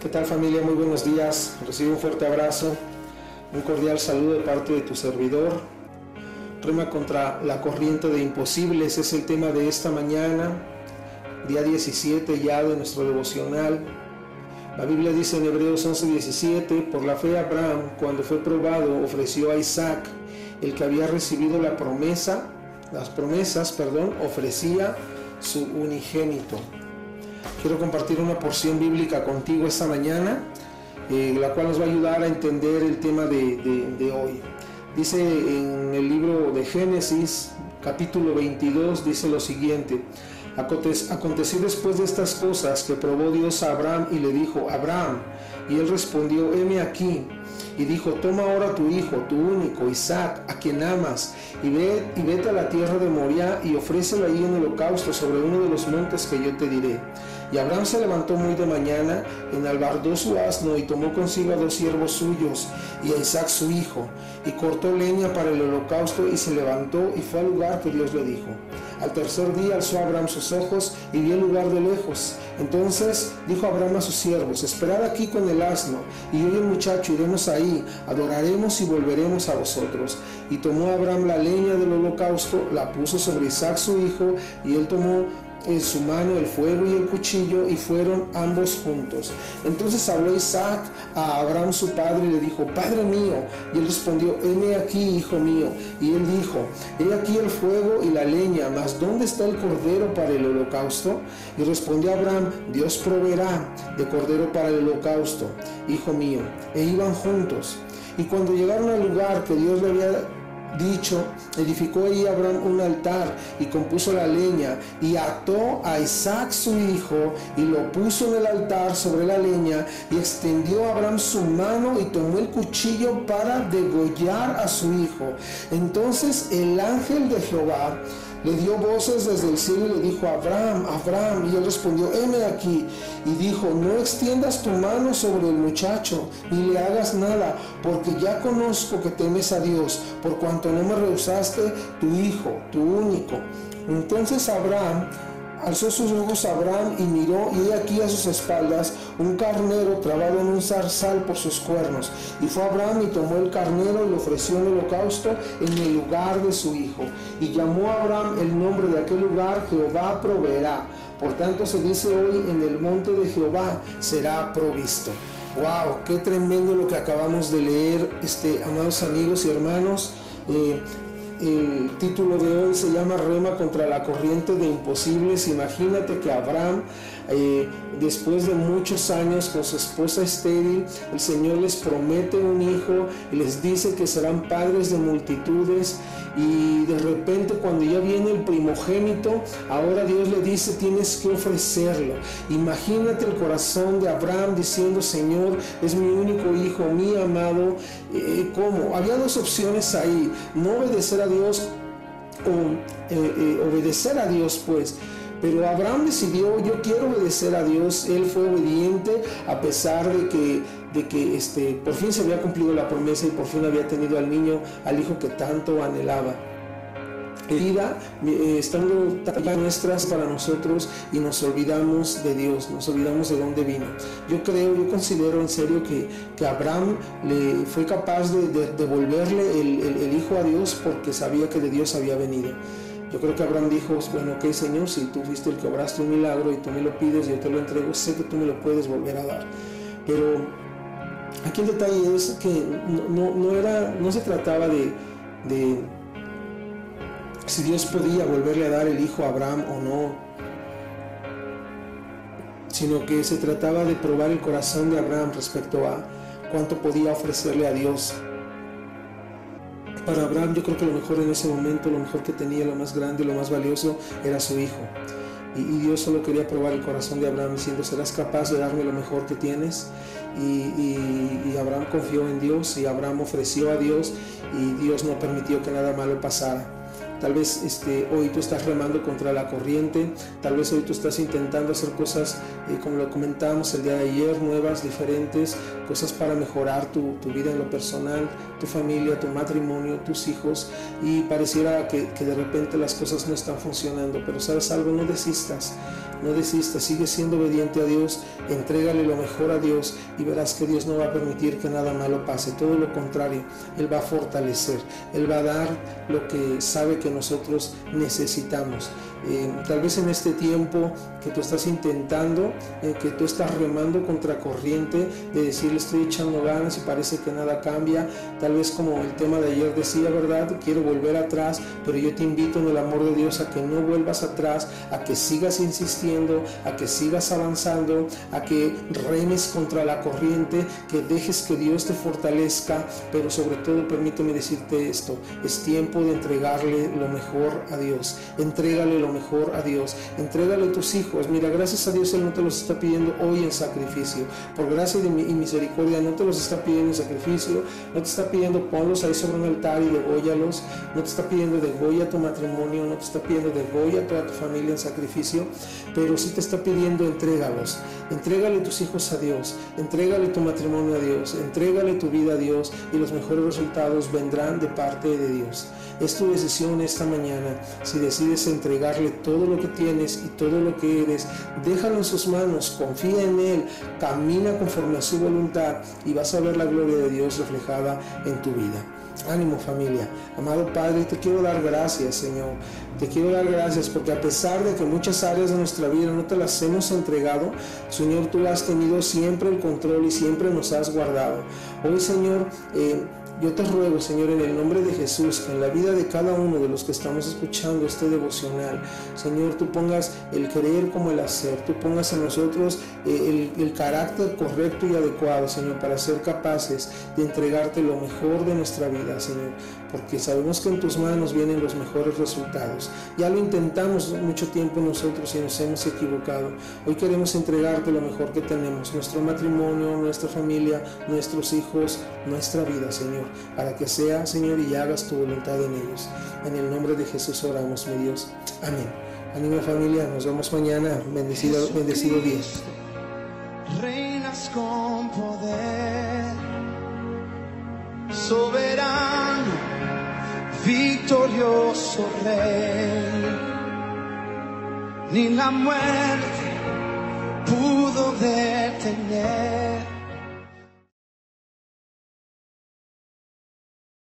¿Qué tal familia? Muy buenos días. Recibe un fuerte abrazo, un cordial saludo de parte de tu servidor. Rema contra la corriente de imposibles es el tema de esta mañana, día 17 ya de nuestro devocional. La Biblia dice en Hebreos 11:17, por la fe Abraham, cuando fue probado, ofreció a Isaac, el que había recibido la promesa, las promesas, perdón, ofrecía su unigénito. Quiero compartir una porción bíblica contigo esta mañana, eh, la cual nos va a ayudar a entender el tema de, de hoy. Dice en el libro de Génesis, capítulo 22, dice lo siguiente. Aconteció después de estas cosas que probó Dios a Abraham y le dijo, Abraham, y él respondió, heme aquí. Y dijo, toma ahora tu hijo, tu único, Isaac, a quien amas, y, ve, y vete a la tierra de Moria y ofrécelo ahí en holocausto sobre uno de los montes que yo te diré. Y Abraham se levantó muy de mañana, enalbardó su asno y tomó consigo a dos siervos suyos y a Isaac su hijo, y cortó leña para el holocausto y se levantó y fue al lugar que Dios le dijo. Al tercer día alzó Abraham sus ojos y vio el lugar de lejos. Entonces dijo Abraham a sus siervos, esperad aquí con el asno, y yo y el muchacho iremos ahí, adoraremos y volveremos a vosotros. Y tomó Abraham la leña del holocausto, la puso sobre Isaac su hijo, y él tomó en su mano el fuego y el cuchillo y fueron ambos juntos. Entonces habló Isaac a Abraham su padre y le dijo, Padre mío. Y él respondió, heme aquí, hijo mío. Y él dijo, he aquí el fuego y la leña, mas ¿dónde está el cordero para el holocausto? Y respondió Abraham, Dios proveerá de cordero para el holocausto, hijo mío. E iban juntos. Y cuando llegaron al lugar que Dios le había dicho, edificó ahí Abraham un altar y compuso la leña y ató a Isaac su hijo y lo puso en el altar sobre la leña y extendió Abraham su mano y tomó el cuchillo para degollar a su hijo. Entonces el ángel de Jehová le dio voces desde el cielo y le dijo, Abraham, Abraham. Y él respondió, heme aquí. Y dijo, no extiendas tu mano sobre el muchacho, ni le hagas nada, porque ya conozco que temes a Dios, por cuanto no me rehusaste tu hijo, tu único. Entonces Abraham Alzó sus ojos Abraham y miró, y he aquí a sus espaldas un carnero trabado en un zarzal por sus cuernos. Y fue Abraham y tomó el carnero y lo ofreció en holocausto en el lugar de su hijo. Y llamó a Abraham el nombre de aquel lugar, Jehová proveerá. Por tanto se dice hoy, en el monte de Jehová será provisto. ¡Wow! ¡Qué tremendo lo que acabamos de leer, este, amados amigos y hermanos! Eh, el título de hoy se llama Rema contra la corriente de imposibles. Imagínate que Abraham, eh, después de muchos años con su esposa estéril, el Señor les promete un hijo y les dice que serán padres de multitudes. Y de repente cuando ya viene el primogénito, ahora Dios le dice tienes que ofrecerlo. Imagínate el corazón de Abraham diciendo, Señor, es mi único hijo, mi amado. Eh, ¿Cómo? Había dos opciones ahí. No obedecer a Dios o eh, eh, obedecer a Dios pues. Pero Abraham decidió, yo quiero obedecer a Dios. Él fue obediente a pesar de que, de que este, por fin se había cumplido la promesa y por fin había tenido al niño, al hijo que tanto anhelaba vida eh, estando tan nuestras para nosotros y nos olvidamos de Dios, nos olvidamos de dónde vino. Yo creo, yo considero en serio que, que Abraham le fue capaz de devolverle el, el, hijo a Dios porque sabía que de Dios había venido. Yo creo que Abraham dijo, bueno, ok Señor, si tú fuiste el que obraste un milagro y tú me lo pides yo te lo entrego, sé que tú me lo puedes volver a dar. Pero aquí el detalle es que no, no, era, no se trataba de si Dios podía volverle a dar el hijo a Abraham o no, sino que se trataba de probar el corazón de Abraham respecto a cuánto podía ofrecerle a Dios. Para Abraham yo creo que lo mejor en ese momento, lo mejor que tenía, lo más grande, lo más valioso era su hijo. Y, Dios solo quería probar el corazón de Abraham diciendo, ¿serás capaz de darme lo mejor que tienes? y, Abraham confió en Dios y Abraham ofreció a Dios y Dios no permitió que nada malo pasara. Tal vez este, hoy tú estás remando contra la corriente, tal vez hoy tú estás intentando hacer cosas, eh, como lo comentábamos el día de ayer, nuevas, diferentes, cosas para mejorar tu, tu, vida en lo personal, tu familia, tu matrimonio, tus hijos, y pareciera que, que de repente las cosas no están funcionando, pero sabes algo, no desistas. No desistas, sigue siendo obediente a Dios, entrégale lo mejor a Dios y verás que Dios no va a permitir que nada malo pase, todo lo contrario, Él va a fortalecer, Él va a dar lo que sabe que nosotros necesitamos. Eh, tal vez en este tiempo que tú estás intentando, eh, que tú estás remando contra corriente, de decirle estoy echando ganas y parece que nada cambia, tal vez como el tema de ayer decía, ¿verdad? Quiero volver atrás, pero yo te invito en el amor de Dios a que no vuelvas atrás, a que sigas insistiendo, a que sigas avanzando, a que remes contra la corriente, que dejes que Dios te fortalezca, pero sobre todo permíteme decirte esto, es tiempo de entregarle lo mejor a Dios, entrégale lo mejor a Dios. Entrégale a tus hijos. Mira, gracias a Dios Él no te los está pidiendo hoy en sacrificio. Por gracia y misericordia no te los está pidiendo en sacrificio. No te está pidiendo ponlos ahí sobre un altar y degóyalos. No te está pidiendo degolla tu matrimonio. No te está pidiendo degolla toda tu familia en sacrificio. Pero sí te está pidiendo entrégalos. Entrégale tus hijos a Dios. Entrégale tu matrimonio a Dios. Entrégale tu vida a Dios. Y los mejores resultados vendrán de parte de Dios. Es tu decisión esta mañana si decides entregarle todo lo que tienes y todo lo que eres. Déjalo en sus manos, confía en Él, camina conforme a su voluntad y vas a ver la gloria de Dios reflejada en tu vida. Ánimo familia. Amado Padre, te quiero dar gracias, Señor. Te quiero dar gracias porque a pesar de que muchas áreas de nuestra vida no te las hemos entregado, Señor, tú has tenido siempre el control y siempre nos has guardado. Hoy, Señor, eh, yo te ruego, Señor, en el nombre de Jesús, que en la vida de cada uno de los que estamos escuchando este devocional, Señor, tú pongas el creer como el hacer, tú pongas en nosotros eh, el, el carácter correcto y adecuado, Señor, para ser capaces de entregarte lo mejor de nuestra vida, Señor, porque sabemos que en tus manos vienen los mejores resultados. Ya lo intentamos mucho tiempo nosotros y nos hemos equivocado. Hoy queremos entregarte lo mejor que tenemos, nuestro matrimonio, nuestra familia, nuestros hijos, nuestra vida, Señor para que sea, Señor, y hagas tu voluntad en ellos. En el nombre de Jesús oramos, mi Dios. Amén. Ánimo familia, nos vemos mañana. Bendecido, bendecido día. Reinas con poder, soberano, victorioso rey. Ni la muerte pudo detener